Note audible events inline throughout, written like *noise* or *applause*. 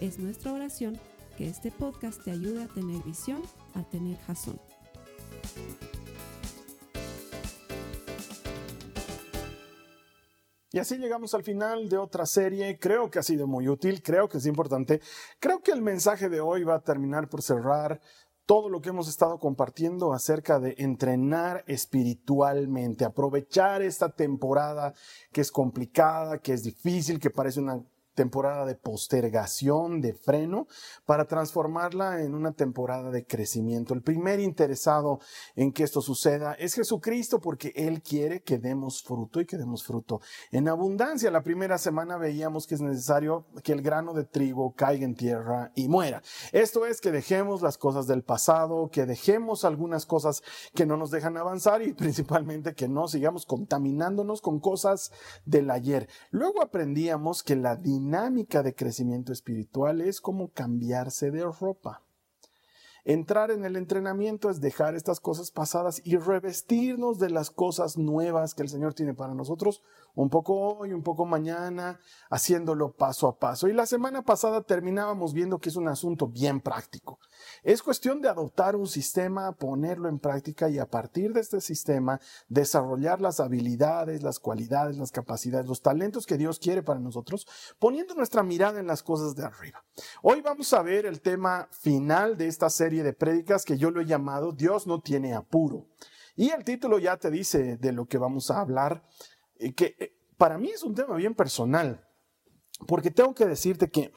Es nuestra oración que este podcast te ayude a tener visión, a tener jazón. Y así llegamos al final de otra serie. Creo que ha sido muy útil, creo que es importante. Creo que el mensaje de hoy va a terminar por cerrar todo lo que hemos estado compartiendo acerca de entrenar espiritualmente, aprovechar esta temporada que es complicada, que es difícil, que parece una temporada de postergación, de freno, para transformarla en una temporada de crecimiento. El primer interesado en que esto suceda es Jesucristo porque Él quiere que demos fruto y que demos fruto en abundancia. La primera semana veíamos que es necesario que el grano de trigo caiga en tierra y muera. Esto es que dejemos las cosas del pasado, que dejemos algunas cosas que no nos dejan avanzar y *laughs* principalmente que no sigamos contaminándonos con cosas del ayer. Luego aprendíamos que la dinámica dinámica de crecimiento espiritual es como cambiarse de ropa. Entrar en el entrenamiento es dejar estas cosas pasadas y revestirnos de las cosas nuevas que el Señor tiene para nosotros un poco hoy, un poco mañana, haciéndolo paso a paso. Y la semana pasada terminábamos viendo que es un asunto bien práctico. Es cuestión de adoptar un sistema, ponerlo en práctica y a partir de este sistema desarrollar las habilidades, las cualidades, las capacidades, los talentos que Dios quiere para nosotros, poniendo nuestra mirada en las cosas de arriba. Hoy vamos a ver el tema final de esta serie de prédicas que yo lo he llamado Dios no tiene apuro. Y el título ya te dice de lo que vamos a hablar que eh, para mí es un tema bien personal, porque tengo que decirte que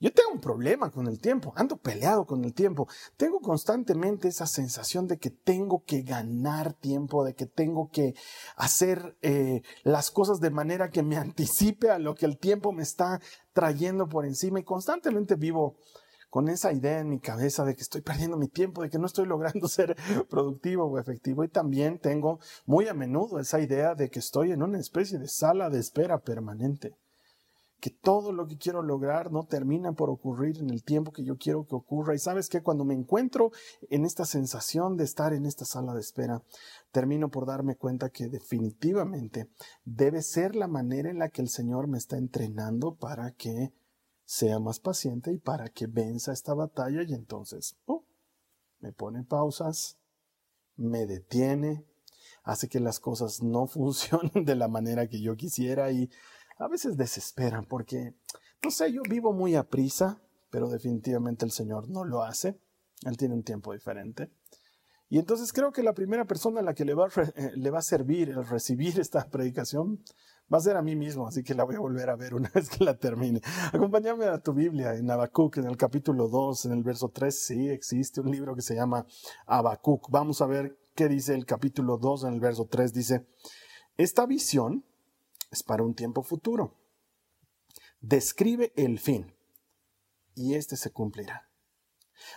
yo tengo un problema con el tiempo, ando peleado con el tiempo, tengo constantemente esa sensación de que tengo que ganar tiempo, de que tengo que hacer eh, las cosas de manera que me *laughs* anticipe a lo que el tiempo me está trayendo por encima y constantemente vivo con esa idea en mi cabeza de que estoy perdiendo mi tiempo, de que no estoy logrando *laughs* ser productivo o efectivo. Y también tengo muy a menudo esa idea de que estoy en una especie de sala de espera permanente. Que todo lo que quiero lograr no termina por ocurrir en el tiempo que yo quiero que ocurra. Y sabes que cuando me encuentro en esta sensación de estar en esta sala de espera, termino por darme cuenta que definitivamente debe ser la manera en la que el Señor me está entrenando para que sea más paciente y para que venza esta batalla y entonces oh, me pone pausas, me detiene, hace que las cosas no *laughs* funcionen de la manera que yo quisiera y a veces desesperan porque, no sé, yo vivo muy a prisa, pero definitivamente el Señor no lo hace, Él tiene un tiempo diferente. Y entonces creo que la primera persona a la que le va, eh, le va a servir el recibir esta *laughs* predicación Va a ser a mí mismo, así que la voy a volver a ver una *laughs* vez que la termine. Acompáñame a tu Biblia en Habacuc, en el capítulo 2, en el verso 3. Sí, existe un libro que se llama Habacuc. Vamos a ver qué dice el capítulo 2, en el verso 3. Dice, esta visión es para un tiempo futuro. Describe el fin y este se cumplirá.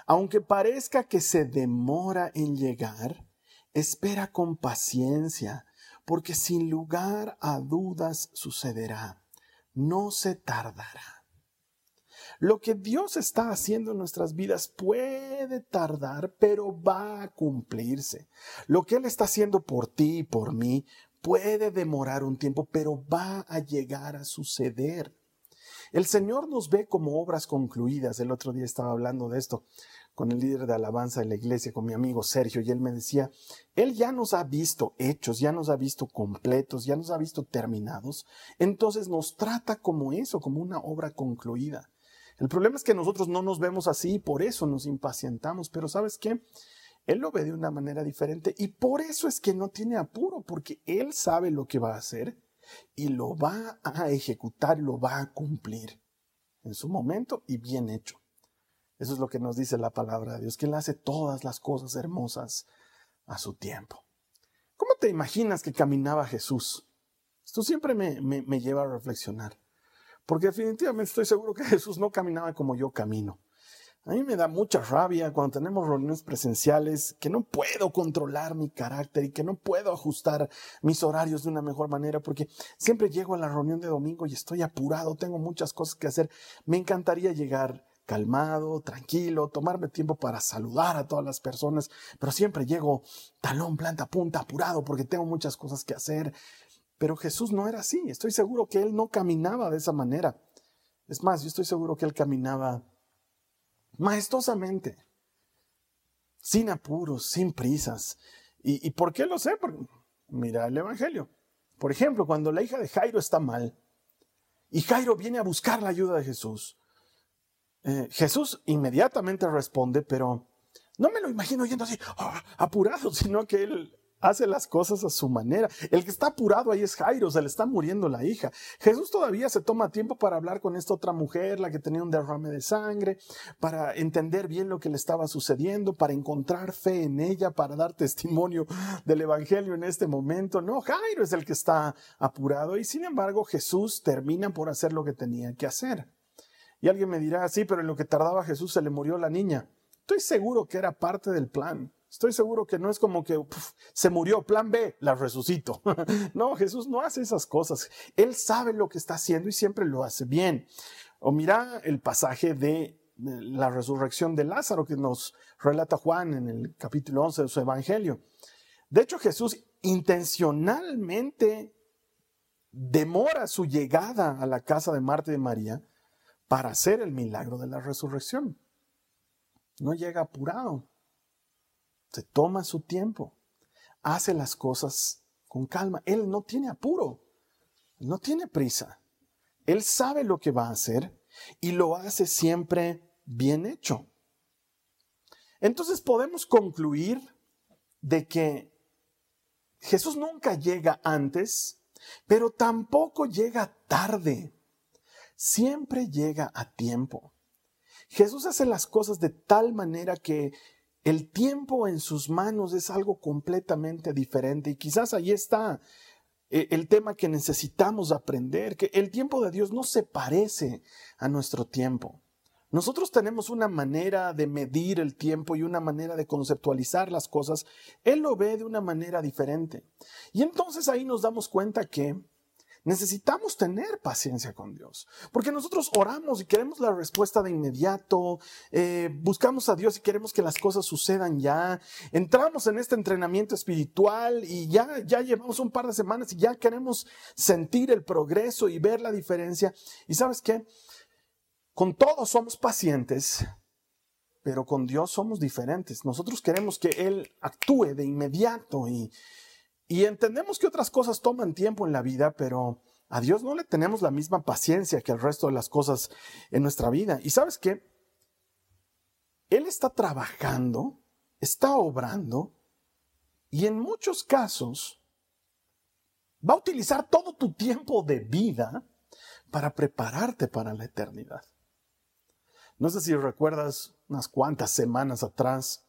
Aunque parezca que se demora en llegar, espera con paciencia porque sin lugar a dudas sucederá, no se tardará. Lo que Dios está haciendo en nuestras vidas puede tardar, pero va a cumplirse. Lo que Él está haciendo por ti y por mí puede demorar un tiempo, pero va a llegar a suceder. El Señor nos ve como obras concluidas. El otro día estaba hablando de esto con el líder de alabanza de la iglesia, con mi amigo Sergio, y él me decía, él ya nos ha visto hechos, ya nos ha visto completos, ya nos ha visto terminados, entonces nos trata como eso, como una obra concluida. El problema es que nosotros no nos vemos así y por eso nos impacientamos, pero ¿sabes qué? Él lo ve de una manera diferente y por eso es que no tiene apuro, porque él sabe lo que va a hacer y lo va a ejecutar, lo va a cumplir en su momento y bien hecho. Eso es lo que nos dice la palabra de Dios, que Él hace todas las cosas hermosas a su tiempo. ¿Cómo te imaginas que caminaba Jesús? Esto siempre me, me, lleva a reflexionar, porque definitivamente estoy seguro que *laughs* Jesús no caminaba como yo camino. A mí me da mucha rabia cuando tenemos reuniones presenciales que no puedo controlar mi carácter y que no puedo ajustar mis horarios de una mejor manera porque siempre llego a la reunión de domingo y estoy apurado, tengo muchas cosas que hacer. Me encantaría llegar calmado, tranquilo, tomarme tiempo para saludar a todas las personas, pero siempre llego talón, planta, punta, apurado porque tengo muchas cosas que hacer. Pero Jesús no era así, estoy seguro que Él no caminaba de esa manera. Es más, yo estoy seguro que Él caminaba maestosamente, sin apuros, sin prisas. ¿Y, por qué lo sé? Mira el Evangelio. Por ejemplo, cuando la hija de Jairo está mal y Jairo viene a buscar la ayuda de Jesús, eh, Jesús inmediatamente responde, pero no me lo imagino yendo así ah, apurado, *laughs* sino que él hace las cosas a su manera. El que está apurado ahí es Jairo, se le está muriendo la hija. Jesús todavía se toma tiempo para hablar con esta otra mujer, la que tenía un derrame de sangre, para entender bien lo que le estaba sucediendo, para encontrar fe en ella, para dar testimonio del Evangelio en este momento. No, Jairo es el que está apurado y sin embargo Jesús termina por hacer lo que tenía que hacer. Y alguien me dirá, sí, pero en lo que tardaba Jesús se le murió la niña. Estoy seguro que era parte del plan. Estoy seguro que no es como que se murió, plan B, la resucito. *laughs* no, Jesús no hace esas cosas. Él sabe lo que está haciendo y siempre lo hace bien. O mira el pasaje de la resurrección de Lázaro que nos relata Juan en el capítulo 11 de su evangelio. De hecho, Jesús intencionalmente demora su llegada a la casa de Marta y de María para hacer el milagro de la resurrección. No llega apurado se toma su tiempo, hace las cosas con calma. Él no tiene apuro, no tiene prisa. Él sabe lo que va a hacer y lo hace siempre bien hecho. Entonces podemos concluir de que Jesús nunca llega antes, pero tampoco llega tarde. Siempre llega a tiempo. Jesús hace las cosas de tal manera que el tiempo en sus manos es algo completamente diferente y quizás ahí está eh, el tema que necesitamos aprender, que el tiempo de Dios no se parece a nuestro tiempo. Nosotros tenemos una manera de medir el tiempo y una manera de conceptualizar las cosas. Él lo ve de una manera diferente. Y entonces ahí nos damos cuenta que Necesitamos tener paciencia con Dios, porque nosotros oramos y queremos la respuesta de inmediato, eh, buscamos a Dios y queremos que las cosas sucedan ya, entramos en este entrenamiento espiritual y ya, ya llevamos un par de semanas y ya queremos sentir el progreso y ver la diferencia. Y sabes qué, con todos somos pacientes, pero con Dios somos diferentes. Nosotros queremos que Él actúe de inmediato y, y entendemos que otras cosas toman tiempo en la vida, pero a Dios no le tenemos la misma paciencia que al resto de las cosas en nuestra vida. Y sabes qué? Él está trabajando, está obrando, y en muchos casos va a utilizar todo tu tiempo de vida para prepararte para la eternidad. No sé si recuerdas unas cuantas semanas atrás,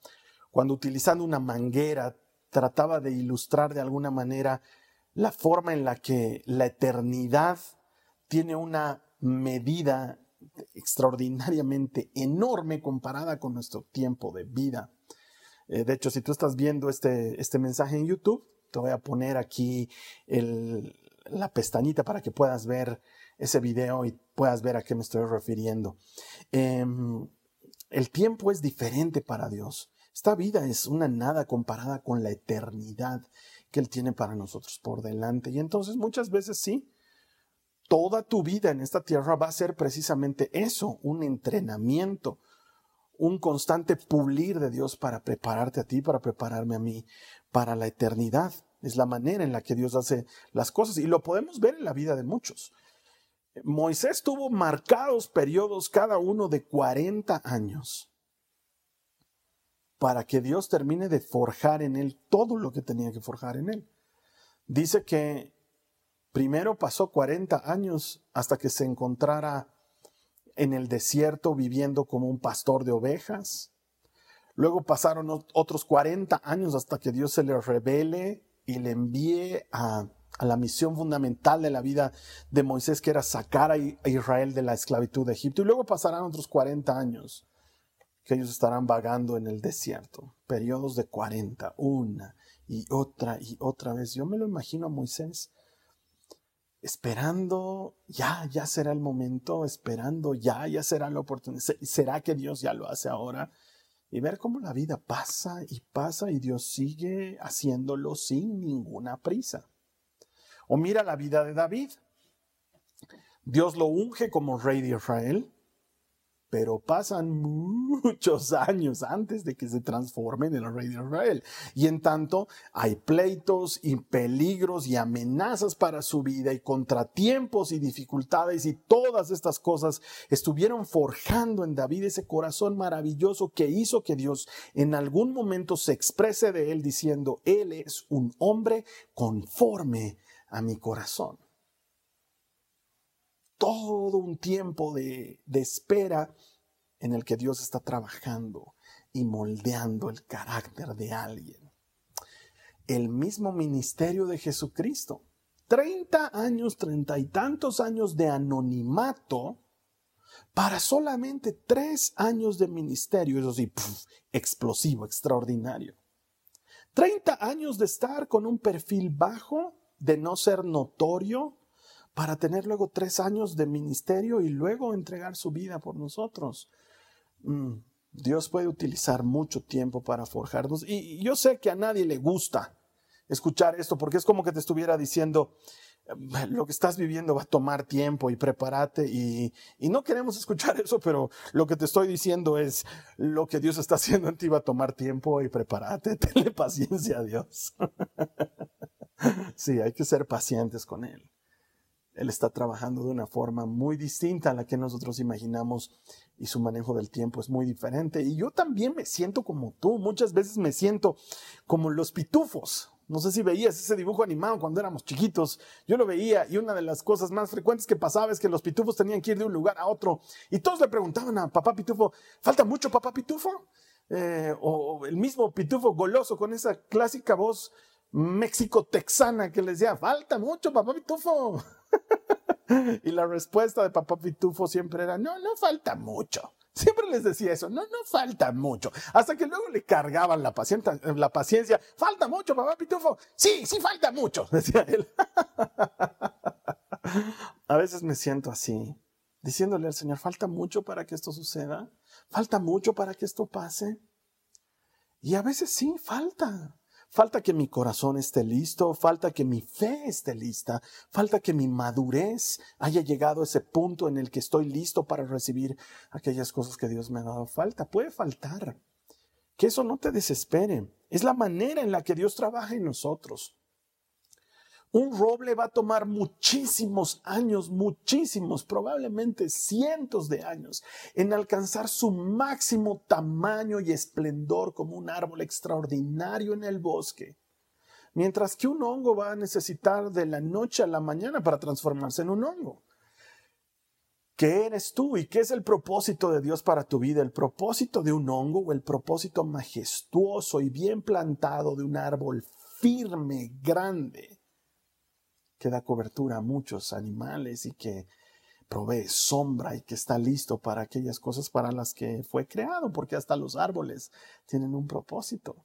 cuando utilizando una manguera trataba de ilustrar de alguna manera la forma en la que la eternidad tiene una medida extraordinariamente enorme comparada con nuestro tiempo de vida. Eh, de hecho, si tú estás viendo este, este mensaje en YouTube, te voy a poner aquí la pestañita para que puedas ver ese video y puedas ver a qué me estoy refiriendo. Em, el tiempo es diferente para Dios. Esta vida es una nada comparada con la eternidad que Él tiene para nosotros por delante. Y entonces muchas veces sí, toda tu vida en esta tierra va a ser precisamente eso, un entrenamiento, un constante pulir de Dios para prepararte a ti, para prepararme a mí, para la eternidad. Es la manera en la que Dios hace las cosas y lo podemos ver en la vida de muchos. Moisés tuvo marcados periodos cada uno de 40 años para que Dios termine de forjar en él todo lo que tenía que forjar en él. Dice que primero pasó 40 años hasta que se encontrara en el desierto viviendo como un pastor de ovejas. Luego pasaron otros 40 años hasta que Dios se le revele y le envíe a, la misión fundamental de la vida de Moisés, que era sacar a Israel de la esclavitud de Egipto. Y luego pasarán otros 40 años que ellos estarán vagando en el desierto, periodos de 40, una y otra y otra vez. Yo me lo imagino a Moisés esperando, ya, ya será el momento, esperando, ya, ya será la oportunidad. ¿Será que Dios ya lo hace ahora? Y ver cómo la vida pasa y pasa y Dios sigue haciéndolo sin ninguna prisa. O mira la vida de David. Dios lo unge como rey de Israel pero pasan muchos años antes de que se transforme en el rey de Israel. Y en tanto hay pleitos y peligros y amenazas para su vida y contratiempos y dificultades y todas estas cosas estuvieron forjando en David ese corazón maravilloso que hizo que Dios en algún momento se exprese de él diciendo, Él es un hombre conforme a mi corazón todo un tiempo de, espera en el que Dios está trabajando y moldeando el carácter de alguien. El mismo ministerio de Jesucristo. Treinta años, treinta y tantos años de anonimato para solamente tres años de ministerio, eso sí, explosivo, extraordinario. Treinta años de estar con un perfil bajo, de no ser notorio, para tener luego tres años de ministerio y luego entregar su vida por nosotros. Mm, Dios puede utilizar mucho tiempo para forjarnos. Y yo sé que a nadie le gusta escuchar esto porque es como que te estuviera diciendo, lo que estás viviendo va a tomar tiempo y prepárate y, y, no queremos *laughs* escuchar eso, pero lo que te estoy diciendo es lo que Dios está haciendo en ti va a tomar tiempo y prepárate, *laughs* tenle paciencia a Dios. *laughs* sí, hay que ser pacientes con Él. Él está trabajando de una forma muy distinta a la que nosotros imaginamos y su manejo del tiempo es muy diferente. Y yo también me siento como tú, muchas veces me siento como los pitufos. No sé si veías ese dibujo animado cuando éramos chiquitos. Yo lo veía y una de las cosas más frecuentes que pasaba es que los pitufos tenían que ir de un lugar a otro y todos le preguntaban a papá pitufo, ¿falta mucho papá pitufo? Eh, o el mismo pitufo goloso con esa clásica voz méxico-texana que les decía, falta mucho papá pitufo. *laughs* y la respuesta de papá Pitufo siempre era, no, no falta mucho. Siempre les decía eso, no, no falta mucho. Hasta que luego le cargaban la, paciencia, la paciencia, falta mucho, papá Pitufo. Sí, sí falta mucho, *laughs* decía él. A veces me siento así, diciéndole al Señor, falta mucho para que esto suceda, falta mucho para que esto pase. Y a veces sí, falta. Falta que mi corazón esté listo, falta que mi fe esté lista, falta que mi madurez haya llegado a ese punto en el que estoy listo para recibir aquellas cosas que Dios me ha dado. Falta, puede faltar. Que eso no te desespere. Es la manera en la que Dios trabaja en nosotros. Un roble va a tomar muchísimos años, muchísimos, probablemente cientos de años, en alcanzar su máximo tamaño y esplendor como un árbol extraordinario en el bosque. Mientras que un hongo va a necesitar de la noche a la mañana para transformarse en un hongo. ¿Qué eres tú y qué es el propósito de Dios para tu vida? El propósito de un hongo o el propósito majestuoso y bien plantado de un árbol firme, grande que da cobertura a muchos animales y que provee sombra y que está listo para aquellas cosas para las que fue creado, porque hasta los árboles tienen un propósito.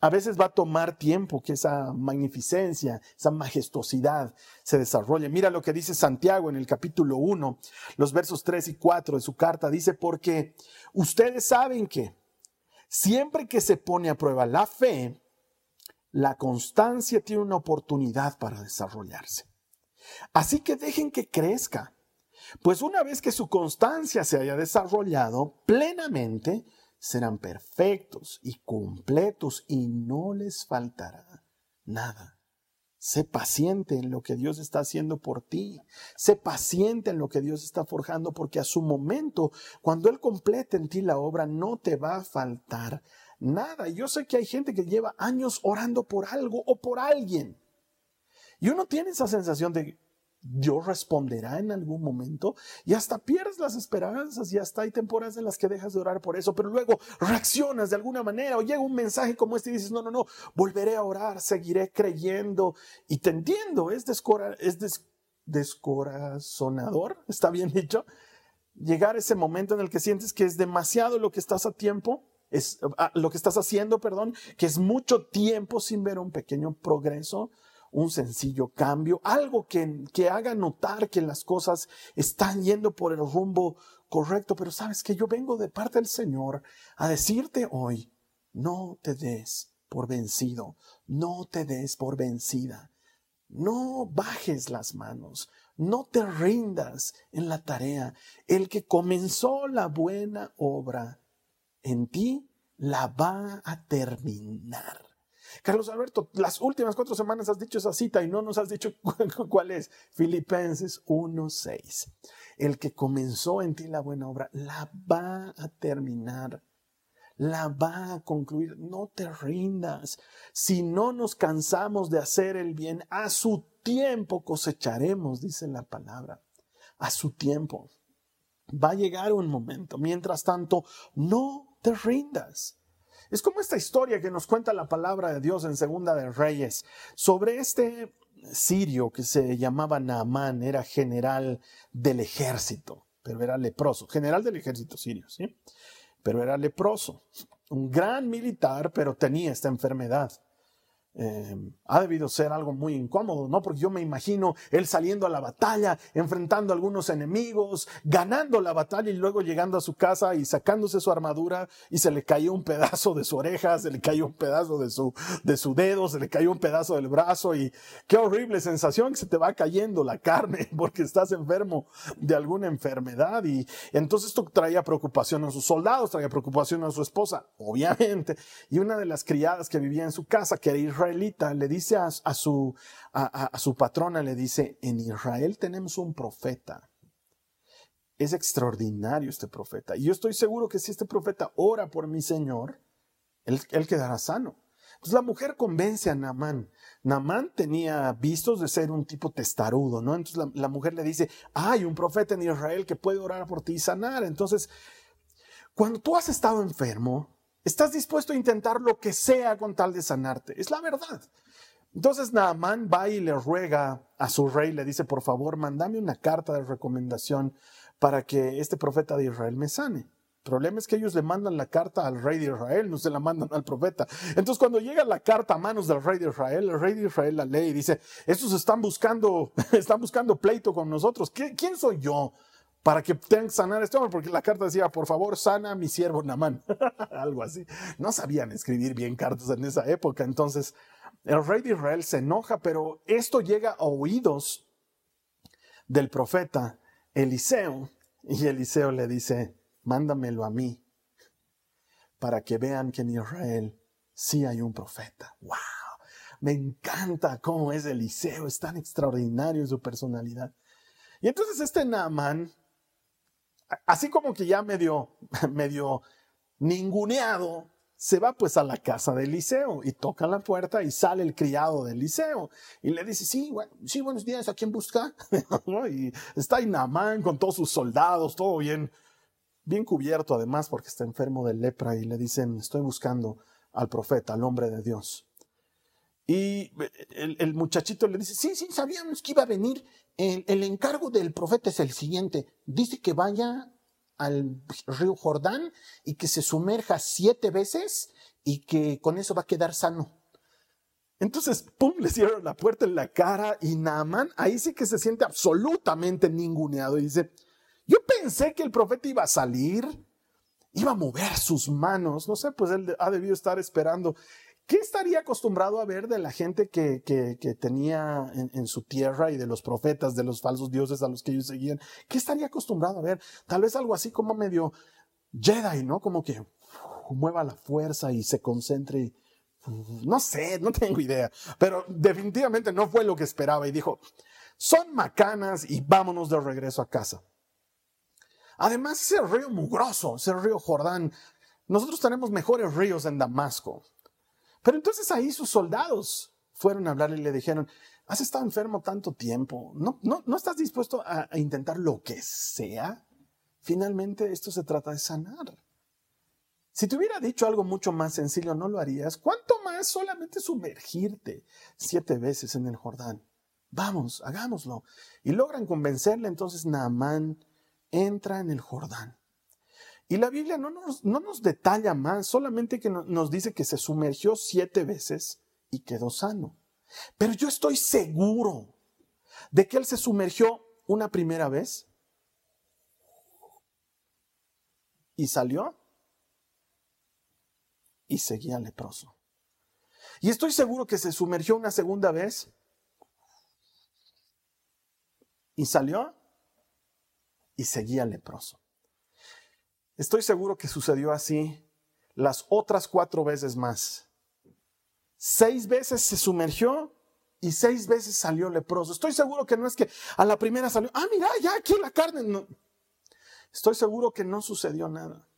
A veces va a tomar tiempo que esa magnificencia, esa majestuosidad se desarrolle. Mira lo que dice Santiago en el capítulo 1, los versos 3 y 4 de su carta. Dice, porque ustedes saben que siempre que se pone a prueba la fe, la constancia tiene una oportunidad para desarrollarse. Así que dejen que crezca, pues una vez que su constancia se haya desarrollado plenamente, serán perfectos y completos y no les faltará nada. Sé paciente en lo que Dios está haciendo por ti. Sé paciente en lo que Dios está forjando porque a su momento, cuando Él complete en ti la obra, no te va a faltar nada. Yo sé que hay gente que lleva años orando por algo o por alguien. Y uno tiene esa sensación de Dios responderá en algún momento y hasta pierdes las esperanzas y hasta hay temporadas en las que dejas de orar por eso, pero luego reaccionas de alguna manera o llega un mensaje como este y dices, no, no, no, volveré a orar, seguiré creyendo y te es, descora, es descorazonador, está bien dicho, llegar ese momento en el que sientes que es demasiado lo que estás a tiempo, es ah, lo que estás haciendo, perdón, que es mucho tiempo sin ver un pequeño progreso, un sencillo cambio, algo que, que haga notar que las cosas están yendo por el rumbo correcto, pero sabes que yo vengo de parte del Señor a decirte hoy, no te des por vencido, no te des por vencida, no bajes las manos, no te rindas en la tarea. El que comenzó la buena obra en ti, la va a terminar. Carlos Alberto, las últimas cuatro semanas has dicho esa cita y no nos has dicho cuál es. Filipenses 1.6. El que comenzó en ti la buena obra, la va a terminar. La va a concluir. No te rindas. Si no nos cansamos de hacer el bien, a su tiempo cosecharemos, dice la palabra. A su tiempo. Va a llegar un momento. Mientras tanto, no te rindas. Es como esta historia que nos cuenta la palabra de Dios en Segunda de Reyes sobre este sirio que se llamaba Naamán, era general del ejército, pero era leproso, general del ejército sirio, ¿sí? Pero era leproso, un gran militar, pero tenía esta enfermedad. Eh, ha debido ser algo muy incómodo, ¿no? Porque yo me imagino él saliendo a la batalla, enfrentando a algunos enemigos, ganando la batalla y luego llegando a su casa y sacándose su armadura y se le cayó un pedazo de su oreja, se le cayó un pedazo de su, de su dedo, se le cayó un pedazo del brazo y qué horrible sensación que se te va cayendo la carne *laughs* porque estás enfermo de alguna enfermedad y entonces esto traía preocupación a sus soldados, traía preocupación a su esposa, obviamente, y una de las criadas que vivía en su casa quería ir israelita le dice a, su, patrona, le dice, en Israel tenemos un profeta. Es extraordinario este profeta. Y yo estoy seguro que si este profeta ora por mi Señor, él, quedará sano. Pues la mujer convence a Naamán. Naamán tenía vistos de ser un tipo testarudo, ¿no? Entonces la, la, mujer le dice, hay un profeta en Israel que puede orar por ti y sanar. Entonces, cuando tú has estado enfermo, Estás dispuesto a intentar lo que sea con tal de sanarte. Es la verdad. Entonces Naamán va y le ruega a su rey, le dice, por favor, mándame una carta de recomendación para que este profeta de Israel me sane. El problema es que ellos le mandan la carta al rey de Israel, no se la mandan al profeta. Entonces, cuando llega la carta a manos del rey de Israel, el rey de Israel la lee y dice, estos están buscando, *laughs* están buscando pleito con nosotros. ¿Quién soy yo para que tengan que sanar a este hombre, porque la carta decía, por favor, sana a mi siervo Namán, *laughs* algo así. No sabían escribir bien cartas en esa época, entonces el rey de Israel se enoja, pero esto llega a oídos del profeta Eliseo, y Eliseo le dice, mándamelo a mí, para que vean que en Israel sí hay un profeta. ¡Wow! Me encanta cómo es Eliseo, es tan extraordinario su personalidad. Y entonces este Naamán así como que ya medio, *laughs* medio ninguneado, se va pues a la casa de Eliseo y toca la puerta y sale el criado de Eliseo y le dice, sí, sí, buenos días, ¿a quién busca? *laughs* y está Inamán con todos sus soldados, todo bien, bien cubierto además porque está enfermo de lepra y le dicen, estoy buscando al profeta, al hombre de Dios. Y el, muchachito le dice, sí, sí, sabíamos que iba a venir. El, encargo del profeta es el siguiente. Dice que vaya al río Jordán y que se sumerja siete veces y que con eso va a quedar sano. Entonces, pum, le cierran la puerta en la cara y Naaman ahí sí que se siente absolutamente ninguneado y dice, yo pensé que el profeta iba a salir, iba a mover sus manos, no sé, pues él ha debido estar esperando ¿Qué estaría acostumbrado a ver de la gente que, tenía en, su tierra y de los profetas, de los falsos dioses a los que ellos seguían? ¿Qué estaría acostumbrado a ver? Tal vez algo así como medio Jedi, ¿no? Como que mueva la fuerza y se concentre. No sé, no tengo idea. Pero definitivamente no fue lo que esperaba y dijo, son macanas y vámonos de regreso a casa. Además, ese río mugroso, ese río Jordán, nosotros tenemos mejores ríos en Damasco. Pero entonces ahí sus soldados fueron a hablarle y le dijeron, has estado enfermo tanto tiempo, ¿no, no, no estás dispuesto a, a intentar lo que sea? Finalmente esto se trata de sanar. Si te hubiera dicho algo mucho más sencillo, no lo harías. ¿Cuánto más solamente sumergirte siete veces en el Jordán? Vamos, hagámoslo. Y logran convencerle entonces Naamán entra en el Jordán. Y la Biblia no nos, no nos detalla más, solamente que nos dice que se sumergió siete veces y quedó sano. Pero yo estoy seguro de que él se sumergió una primera vez y salió y seguía leproso. Y estoy seguro que se sumergió una segunda vez y salió y seguía leproso. Estoy seguro que sucedió así las otras cuatro veces más. Seis veces se sumergió y seis veces salió leproso. Estoy seguro que no es que a la primera salió, ah, mira, ya aquí la carne. Estoy seguro que no sucedió nada.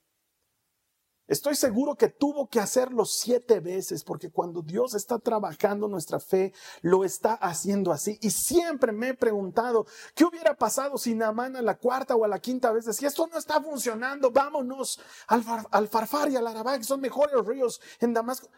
Estoy seguro que tuvo que hacerlo siete veces porque cuando Dios está trabajando nuestra fe, lo está haciendo así. Y siempre me he preguntado, ¿qué hubiera pasado si Naamán a la cuarta o a la quinta vez decía, esto no está funcionando, vámonos al, al Farfar y al Arabá, que son mejores ríos en Damasco?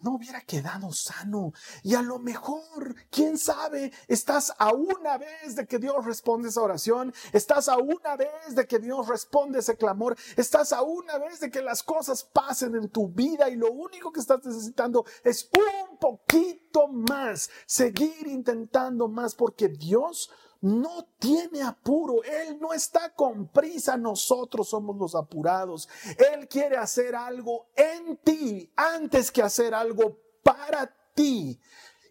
No hubiera quedado sano. Y a lo mejor, quién sabe, estás a una vez de que Dios responde esa oración, estás a una vez de que Dios responde ese clamor, estás a una vez de que las cosas pasen en tu vida y lo único que estás necesitando es un poquito más, seguir intentando más porque Dios no tiene apuro, Él no está con prisa, nosotros somos los apurados. Él quiere hacer algo en ti antes que hacer algo para ti.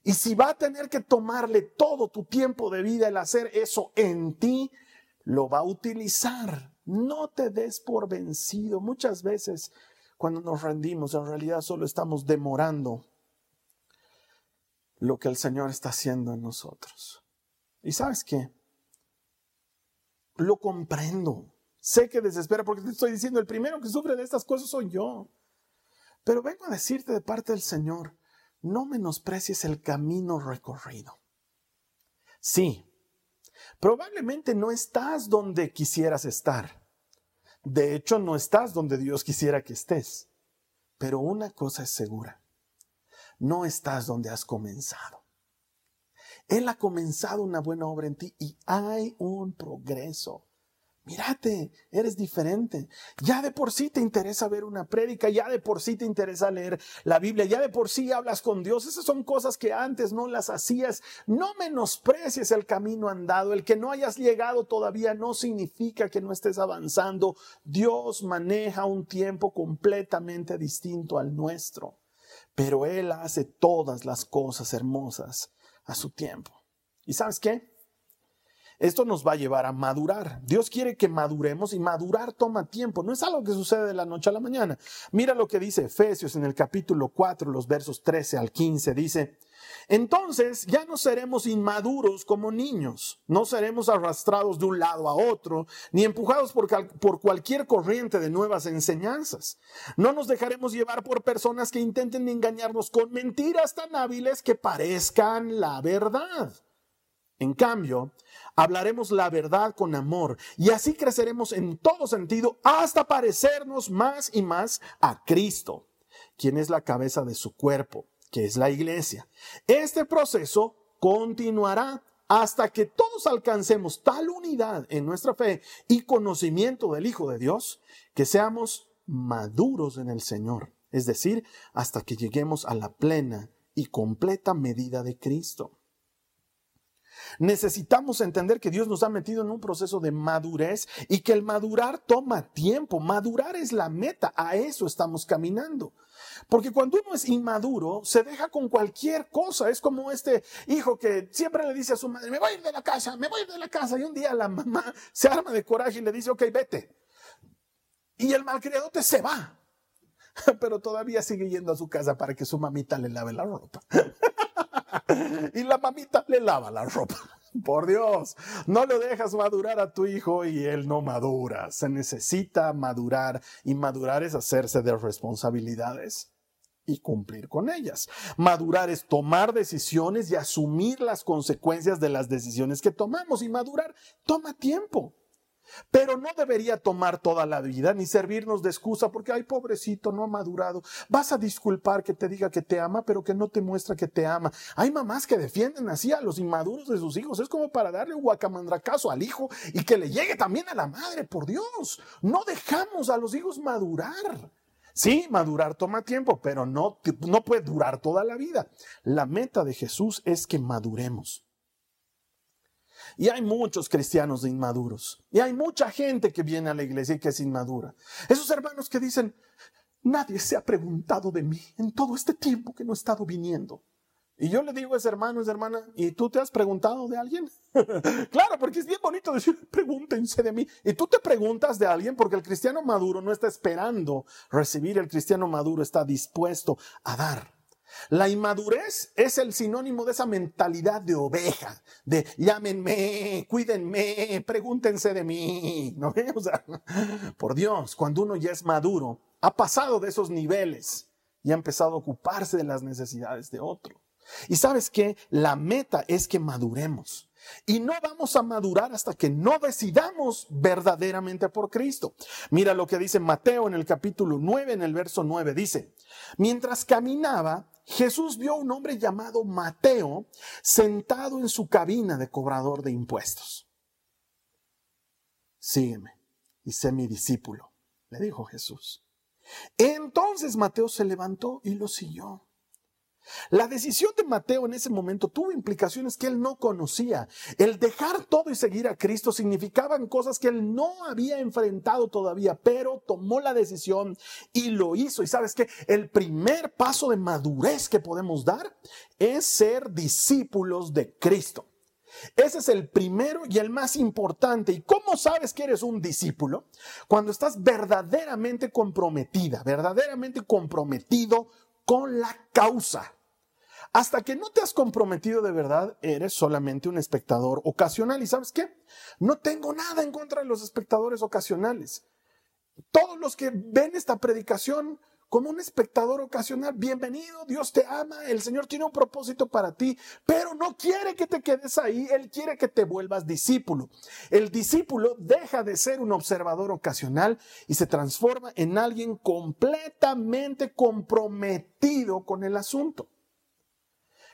Y si va a tener que tomarle todo tu tiempo de vida el hacer eso en ti, lo va a utilizar. No te des por vencido. Muchas veces cuando nos rendimos, en realidad solo estamos demorando lo que el Señor está haciendo en nosotros. ¿Y sabes qué? Lo comprendo. Sé que desespera porque te estoy diciendo, el primero que sufre de estas cosas soy yo. Pero vengo a decirte de parte del Señor, no menosprecies el camino recorrido. Sí, probablemente no estás donde quisieras estar. De hecho, no estás donde Dios quisiera que estés. Pero una cosa es segura, no estás donde has comenzado. Él ha comenzado una buena obra en ti y hay un progreso. Mírate, eres diferente. Ya de por sí te interesa ver una prédica, ya de por sí te interesa leer la Biblia, ya de por sí hablas con Dios. Esas son cosas que antes no las hacías. No menosprecies el camino andado. El que no hayas llegado todavía no significa que no estés avanzando. Dios maneja un tiempo completamente distinto al nuestro. Pero Él hace todas las cosas hermosas a su tiempo. ¿Y sabes qué? Esto nos va a llevar a madurar. Dios quiere que maduremos y madurar toma tiempo. No es algo que sucede de la noche a la mañana. Mira lo que dice Efesios en el capítulo 4, los versos 13 al 15. Dice, entonces ya no seremos inmaduros como niños, no seremos arrastrados de un lado a otro, ni empujados por, por, cualquier corriente de nuevas enseñanzas. No nos dejaremos llevar por personas que intenten engañarnos con mentiras tan hábiles que parezcan la verdad. En cambio, hablaremos la verdad con amor y así creceremos en todo sentido hasta parecernos más y más a Cristo, quien es la cabeza de su cuerpo que es la iglesia. Este proceso continuará hasta que todos alcancemos tal unidad en nuestra fe y conocimiento del Hijo de Dios que seamos maduros en el Señor, es decir, hasta que lleguemos a la plena y completa medida de Cristo. Necesitamos entender que Dios nos ha metido en un proceso de madurez y que el madurar toma tiempo. Madurar es la meta, a eso estamos caminando. Porque cuando uno es inmaduro, se deja con cualquier cosa. Es como este hijo que siempre le dice a su madre, me voy a ir de la casa, me voy a ir de la casa. Y un día la mamá *laughs* se arma de coraje y le dice, ok, vete. Y el malcriadote se va. *laughs* Pero todavía sigue yendo a su casa para que su mamita le lave la ropa. *laughs* *laughs* y la mamita le lava la ropa. *laughs* Por Dios, no le dejas madurar a tu hijo y él no madura. Se necesita madurar y madurar es hacerse de responsabilidades y cumplir con ellas. Madurar es tomar decisiones y asumir las consecuencias de las decisiones que tomamos y madurar toma tiempo. Pero no debería tomar toda la vida ni servirnos de excusa porque, ay, pobrecito, no ha madurado. Vas a disculpar que te diga que te ama, pero que no te muestra que te ama. Hay mamás que defienden así a los inmaduros de sus hijos. Es como para darle un guacamandracazo al hijo y que le llegue también a la madre, por Dios. No dejamos a los hijos madurar. Sí, madurar toma tiempo, pero no, no puede durar toda la vida. La meta de Jesús es que maduremos. Y hay muchos cristianos inmaduros. Y hay mucha gente que viene a la iglesia y que es inmadura. Esos hermanos que dicen, nadie se ha preguntado de mí en todo este tiempo que no he estado viniendo. Y yo le digo a ese hermano, esa hermana, ¿y tú te has preguntado de alguien? *laughs* claro, porque es bien bonito decir, pregúntense de mí. Y tú te preguntas de alguien porque el cristiano maduro no está esperando recibir, el cristiano maduro está dispuesto a dar. La inmadurez es el sinónimo de esa mentalidad de oveja, de llámenme, cuídenme, pregúntense de mí. ¿No? *laughs* O sea, por Dios, cuando uno ya es maduro, ha pasado de esos niveles y ha empezado a ocuparse de las necesidades de otro. Y sabes que la meta es que maduremos. Y no vamos a madurar hasta que no decidamos verdaderamente por Cristo. Mira lo que dice Mateo en el capítulo 9, en el verso 9. Dice, mientras caminaba, Jesús vio a un hombre llamado Mateo sentado en su cabina de cobrador de impuestos. Sígueme y sé mi discípulo, le dijo Jesús. Entonces Mateo se levantó y lo siguió. La decisión de Mateo en ese momento tuvo implicaciones que él no conocía. El dejar todo y seguir a Cristo significaban cosas que él no había enfrentado todavía, pero tomó la decisión y lo hizo. Y sabes que el primer paso de madurez que podemos dar es ser discípulos de Cristo. Ese es el primero y el más importante. ¿Y cómo sabes que eres un discípulo? Cuando estás verdaderamente comprometida, verdaderamente comprometido con la causa. Hasta que no te has comprometido de verdad, eres solamente un espectador ocasional. ¿Y sabes qué? No tengo nada en contra de los espectadores ocasionales. Todos los que ven esta predicación como un espectador ocasional, bienvenido, Dios te ama, el Señor tiene un propósito para ti, pero no quiere que te quedes ahí, Él quiere que te vuelvas discípulo. El discípulo deja de ser un observador ocasional y se transforma en alguien completamente comprometido con el asunto.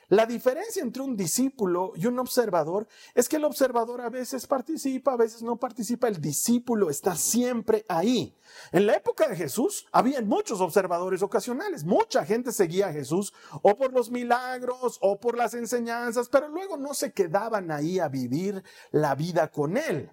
La diferencia entre un discípulo y un observador es que el observador a veces participa, a veces no participa, el discípulo está siempre ahí. En la época de Jesús había muchos observadores ocasionales, mucha gente seguía a Jesús o por los milagros o por las enseñanzas, pero luego no se quedaban ahí a vivir la vida con él.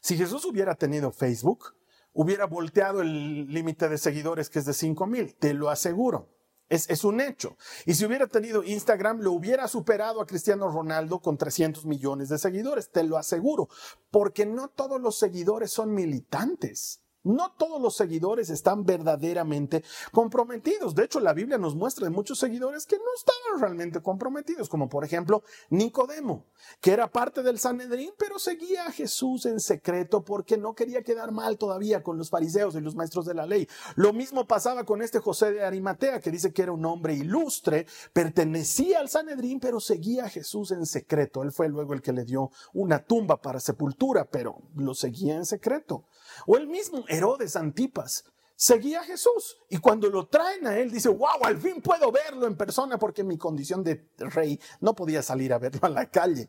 Si Jesús hubiera tenido Facebook, hubiera volteado el límite de seguidores que es de 5 mil, te lo aseguro. Es, un hecho. Y si hubiera tenido Instagram, lo hubiera superado a Cristiano Ronaldo con 300 millones de seguidores, te lo aseguro, porque no todos los seguidores son militantes. No todos los seguidores están verdaderamente comprometidos. De hecho, la Biblia nos muestra de muchos seguidores que no estaban realmente comprometidos, como por ejemplo Nicodemo, que era parte del Sanedrín, pero seguía a Jesús en secreto porque no quería quedar mal todavía con los fariseos y los maestros de la ley. Lo mismo pasaba con este José de Arimatea, que dice que era un hombre ilustre, pertenecía al Sanedrín, pero seguía a Jesús en secreto. Él fue luego el que le dio una tumba para sepultura, pero lo seguía en secreto. O el mismo Herodes Antipas seguía a Jesús y cuando lo traen a él dice, wow, al fin puedo verlo en persona porque mi condición de rey no podía salir a verlo a la calle.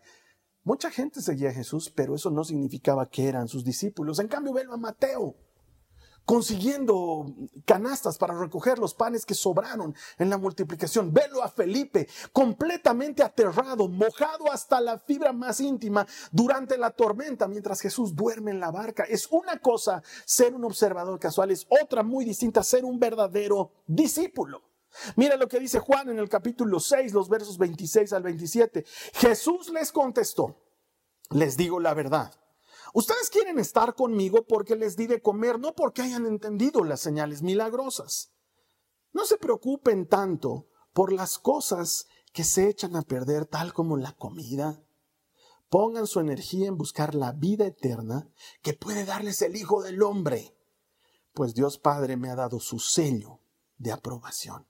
Mucha gente seguía a Jesús, pero eso no significaba que eran sus discípulos. En cambio, velo a Mateo consiguiendo canastas para recoger los panes que sobraron en la multiplicación. Velo a Felipe completamente aterrado, mojado hasta la fibra más íntima durante la tormenta mientras Jesús duerme en la barca. Es una cosa ser un observador casual, es otra muy distinta ser un verdadero discípulo. Mira lo que dice Juan en el capítulo 6, los versos 26 al 27. Jesús les contestó, les digo la verdad. Ustedes quieren estar conmigo porque les di de comer, no porque hayan entendido las señales milagrosas. No se preocupen tanto por las cosas que se echan a perder, tal como la comida. Pongan su energía en buscar la vida eterna que puede darles el Hijo del Hombre, pues Dios Padre me ha dado su sello de aprobación.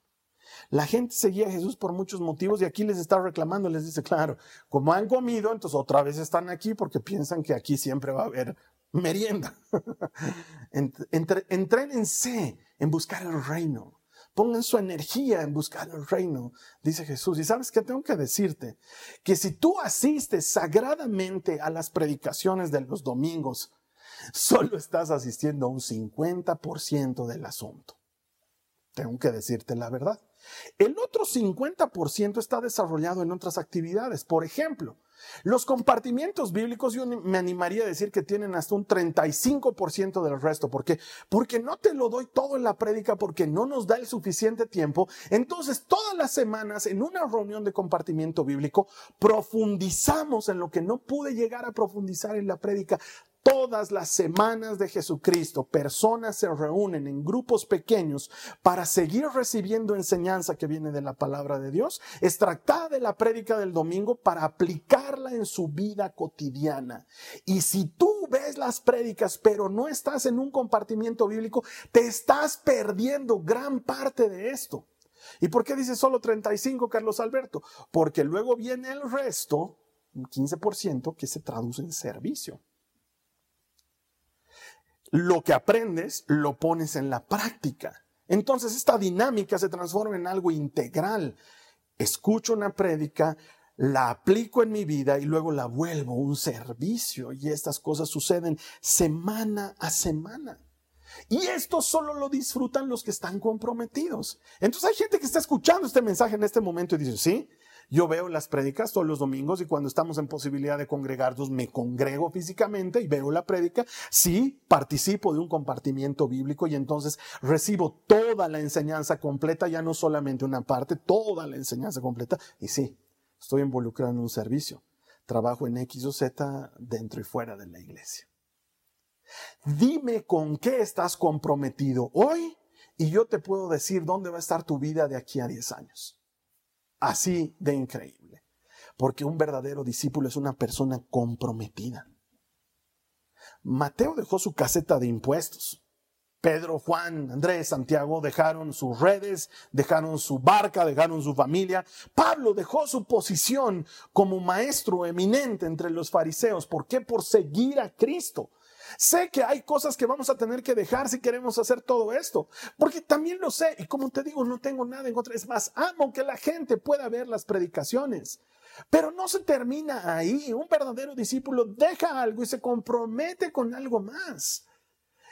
La gente seguía a Jesús por muchos motivos y aquí les está reclamando, les dice, claro, como han comido, entonces otra vez están aquí porque piensan que aquí siempre va a haber merienda. *laughs* entrénense en buscar el reino. Pongan su energía en buscar el reino, dice Jesús. Y sabes que tengo que decirte que si tú asistes sagradamente a las predicaciones de los domingos, solo estás asistiendo a un 50% del asunto. Tengo que decirte la verdad. El otro 50% está desarrollado en otras actividades. Por ejemplo, los compartimientos bíblicos yo me animaría a decir que tienen hasta un 35% del resto. ¿Por qué? Porque no te lo doy todo en la prédica porque no nos da el suficiente tiempo. Entonces, todas las semanas en una reunión de compartimiento bíblico profundizamos en lo que no pude llegar a profundizar en la prédica. Todas las semanas de Jesucristo, personas se reúnen en grupos pequeños para seguir recibiendo enseñanza que viene de la palabra de Dios, extractada de la prédica del domingo para aplicarla en su vida cotidiana. Y si tú ves las prédicas, pero no estás en un compartimiento bíblico, te estás perdiendo gran parte de esto. ¿Y por qué dice solo 35, Carlos Alberto? Porque luego viene el resto, un 15%, que se traduce en servicio lo que aprendes lo pones en la práctica. Entonces esta dinámica se transforma en algo integral. Escucho una prédica, la aplico en mi vida y luego la vuelvo un servicio. Y estas cosas suceden semana a semana. Y esto solo lo disfrutan los que están comprometidos. Entonces hay gente que está escuchando este mensaje en este momento y dice, sí, yo veo las prédicas todos los domingos y cuando estamos en posibilidad de congregarnos me congrego físicamente y veo la prédica. Sí, participo de un compartimiento bíblico y entonces recibo toda la enseñanza completa, ya no solamente una parte, toda la enseñanza completa. Y sí, estoy involucrado en un servicio. Trabajo en X o Z dentro y fuera de la iglesia. Dime con qué estás comprometido hoy y yo te puedo decir dónde va a estar tu vida de aquí a 10 años. Así de increíble. Porque un verdadero discípulo es una persona comprometida. Mateo dejó su caseta de impuestos. Pedro, Juan, Andrés, Santiago dejaron sus redes, dejaron su barca, dejaron su familia. Pablo dejó su posición como maestro eminente entre los fariseos. ¿Por qué? Por seguir a Cristo. Sé que hay cosas que vamos a tener que dejar si queremos hacer todo esto, porque también lo sé y como te digo, no tengo nada en contra. Es más, amo que la gente pueda ver las predicaciones. Pero no se termina ahí. Un verdadero discípulo deja algo y se compromete con algo más.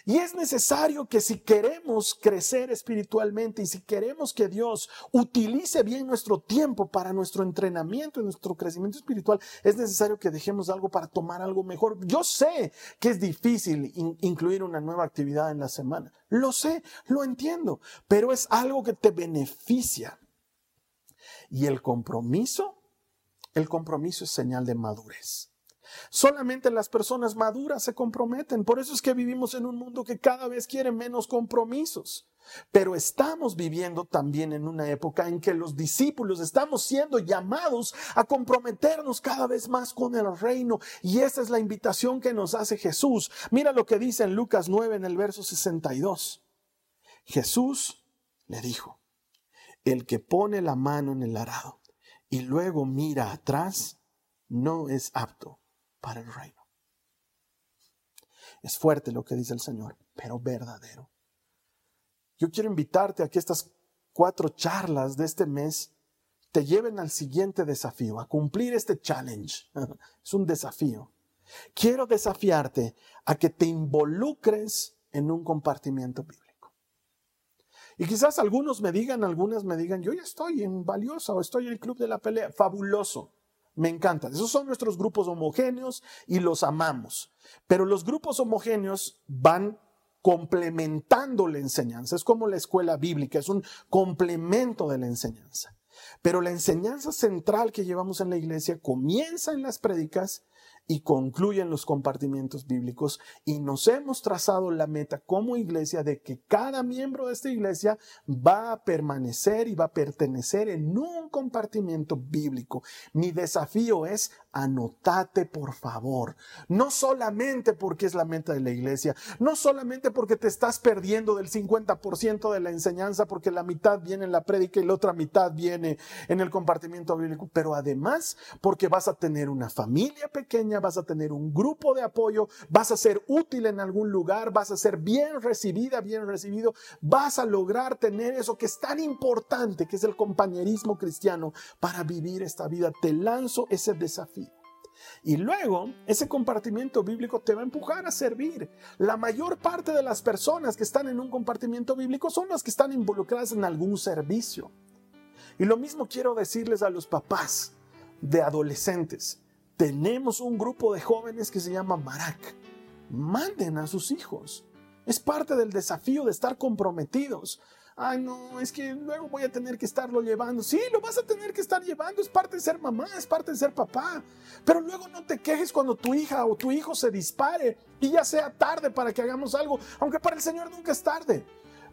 Y es necesario que si queremos crecer espiritualmente y si queremos que Dios utilice bien nuestro tiempo para nuestro entrenamiento y nuestro crecimiento espiritual, es necesario que dejemos algo para tomar algo mejor. Yo sé que es difícil incluir una nueva actividad en la semana. Lo sé, lo entiendo, pero es algo que te beneficia. Y el compromiso, el compromiso es señal de madurez. Solamente las personas maduras se comprometen. Por eso es que vivimos en un mundo que cada vez quiere menos compromisos. Pero estamos viviendo también en una época en que los discípulos estamos siendo llamados a comprometernos cada vez más con el reino. Y esa es la invitación que nos hace Jesús. Mira lo que dice en Lucas 9 en el verso 62. Jesús le dijo, el que pone la mano en el arado y luego mira atrás, no es apto para el reino. Es fuerte lo que dice el Señor, pero verdadero. Yo quiero invitarte a que estas cuatro charlas de este mes te lleven al siguiente desafío, a cumplir este challenge. *laughs* Es un desafío. Quiero desafiarte a que te involucres en un compartimiento bíblico. Y quizás algunos me digan, algunas me digan, yo ya estoy en Valiosa o estoy en el Club de la Pelea. Fabuloso. Me encantan. Esos son nuestros grupos homogéneos y los amamos. Pero los grupos homogéneos van complementando la enseñanza. Es como la escuela bíblica, es un complemento de la enseñanza. Pero la enseñanza central que llevamos en la iglesia comienza en las prédicas y concluyen los compartimientos bíblicos y nos hemos trazado la meta como iglesia de que cada miembro de esta iglesia va a permanecer y va a pertenecer en un compartimiento bíblico. Mi desafío es anotate por favor, no solamente porque es la meta de la iglesia, no solamente porque te estás perdiendo del 50% de la enseñanza porque la mitad viene en la prédica y la otra mitad viene en el compartimiento bíblico, pero además porque vas a tener una familia pequeña vas a tener un grupo de apoyo, vas a ser útil en algún lugar, vas a ser bien recibida, bien recibido, vas a lograr tener eso que es tan importante, que es el compañerismo cristiano para vivir esta vida. Te lanzo ese desafío. Y luego ese compartimiento bíblico te va a empujar a servir. La mayor parte de las personas que están en un compartimiento bíblico son las que están involucradas en algún servicio. Y lo mismo quiero decirles a los papás de adolescentes tenemos un grupo de jóvenes que se llama Marak. Manden a sus hijos. Es parte del desafío de estar comprometidos. Ay, no, es que luego voy a tener que estarlo llevando. Sí, lo vas a tener que estar llevando. Es parte de ser mamá, es parte de ser papá. Pero luego no te quejes cuando tu hija o tu hijo se dispare y ya sea tarde para que hagamos algo, aunque para el Señor nunca es tarde.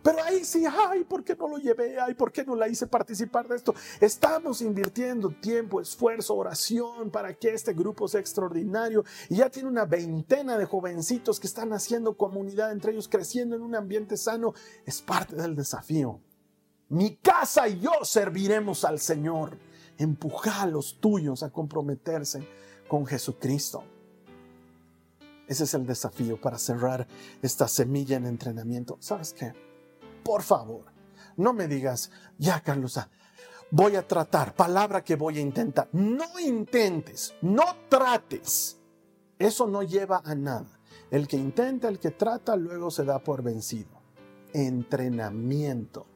Pero ahí sí, ay, ¿por qué no lo llevé? Ay, ¿por qué no la hice participar de esto? Estamos invirtiendo tiempo, esfuerzo, oración para que este grupo sea extraordinario. Y ya tiene una veintena de jovencitos que están haciendo comunidad entre ellos, creciendo en un ambiente sano. Es parte del desafío. Mi casa y yo serviremos al Señor. Empuja a los tuyos a comprometerse con Jesucristo. Ese es el desafío para cerrar esta semilla en entrenamiento. ¿Sabes qué? Por favor, no me digas, ya Carlosa, voy a tratar, palabra que voy a intentar. No intentes, no trates. Eso no lleva a nada. El que intenta, el que trata, luego se da por vencido. Entrenamiento.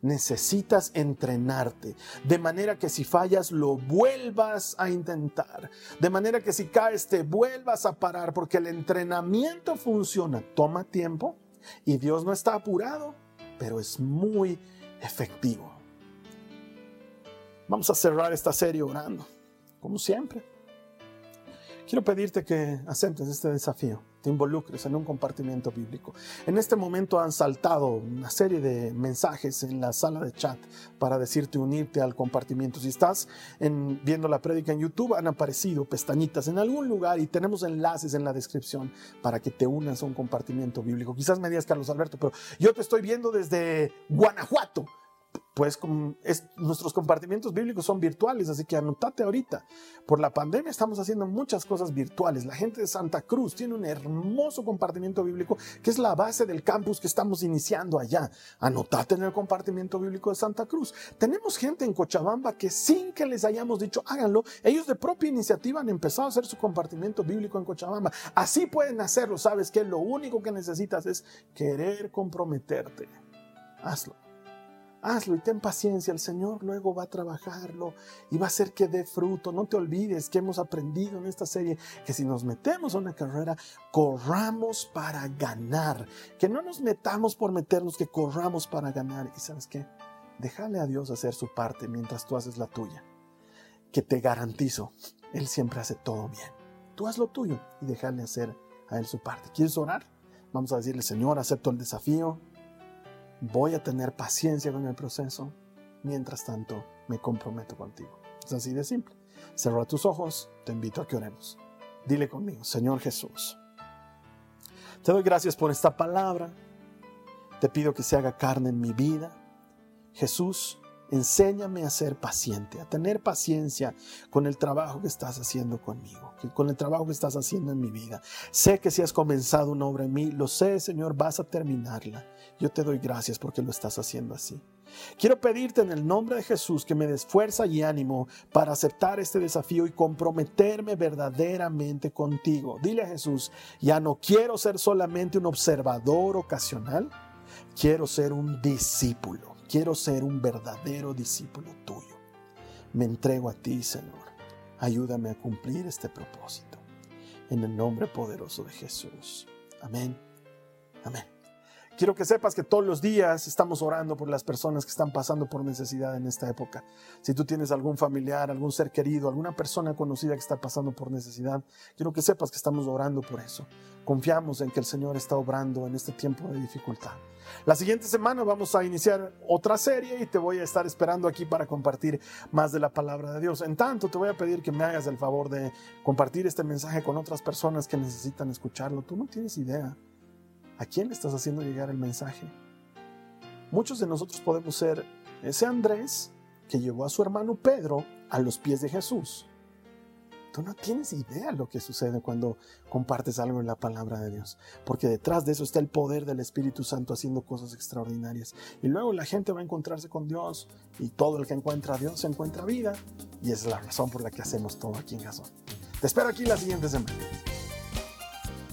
Necesitas entrenarte, de manera que si fallas lo vuelvas a intentar, de manera que si caes te vuelvas a parar, porque el entrenamiento funciona, toma tiempo y Dios no está apurado pero es muy efectivo. Vamos a cerrar esta serie orando, como siempre. Quiero pedirte que aceptes este desafío, te involucres en un compartimiento bíblico. En este momento han saltado una serie de mensajes en la sala de chat para decirte unirte al compartimiento. Si estás viendo la prédica en YouTube, han aparecido pestañitas en algún lugar y tenemos enlaces en la descripción para que te unas a un compartimiento bíblico. Quizás me digas, Carlos Alberto, pero yo te estoy viendo desde Guanajuato pues nuestros compartimientos bíblicos son virtuales, así que anotate ahorita. Por la pandemia estamos haciendo muchas cosas virtuales. La gente de Santa Cruz tiene un hermoso compartimiento bíblico que es la base del campus que estamos iniciando allá. Anotate en el compartimiento bíblico de Santa Cruz. Tenemos gente en Cochabamba que sin que les hayamos dicho háganlo, ellos de propia iniciativa han empezado a hacer su compartimiento bíblico en Cochabamba. Así pueden hacerlo, sabes que lo único que necesitas es querer comprometerte. Hazlo hazlo y ten paciencia, el Señor luego va a trabajarlo y va a hacer que dé fruto. No te olvides que hemos aprendido en esta serie que si nos metemos a una carrera, corramos para ganar, que no nos metamos por meternos, que corramos para ganar. Y sabes qué, déjale a Dios hacer su parte mientras tú haces la tuya, que te garantizo, Él siempre hace todo bien. Tú haz lo tuyo y déjale hacer a Él su parte. ¿Quieres orar? Vamos a decirle, Señor, acepto el desafío, voy a tener paciencia con el proceso, mientras tanto me comprometo contigo. Es así de simple. Cerra tus ojos, te invito a que oremos. Dile conmigo, Señor Jesús, te doy gracias por esta palabra, te pido que se haga carne en mi vida. Jesús, Enséñame a ser paciente, a tener paciencia con el trabajo que estás haciendo conmigo, con el trabajo que estás haciendo en mi vida. Sé que si has comenzado una obra en mí, lo sé, Señor, vas a terminarla. Yo te doy gracias porque lo estás haciendo así. Quiero pedirte en el nombre de Jesús que me des fuerza y ánimo para aceptar este desafío y comprometerme verdaderamente contigo. Dile a Jesús, ya no quiero ser solamente un observador ocasional, quiero ser un discípulo. Quiero ser un verdadero discípulo tuyo. Me entrego a ti, Señor. Ayúdame a cumplir este propósito. En el nombre poderoso de Jesús. Amén. Amén. Quiero que sepas que todos los días estamos orando por las personas que están pasando por necesidad en esta época. Si tú tienes algún familiar, algún ser querido, alguna persona conocida que está pasando por necesidad, quiero que sepas que estamos orando por eso. Confiamos en que el Señor está obrando en este tiempo de dificultad. La siguiente semana vamos a iniciar otra serie y te voy a estar esperando aquí para compartir más de la palabra de Dios. En tanto, te voy a pedir que me hagas el favor de compartir este mensaje con otras personas que necesitan escucharlo. Tú no tienes idea ¿A quién le estás haciendo llegar el mensaje? Muchos de nosotros podemos ser ese Andrés que llevó a su hermano Pedro a los pies de Jesús. Tú no tienes idea lo que sucede cuando compartes algo en la palabra de Dios, porque detrás de eso está el poder del Espíritu Santo haciendo cosas extraordinarias. Y luego la gente va a encontrarse con Dios y todo el que encuentra a Dios se encuentra vida. Y esa es la razón por la que hacemos todo aquí en Gazón. Te espero aquí la siguiente semana.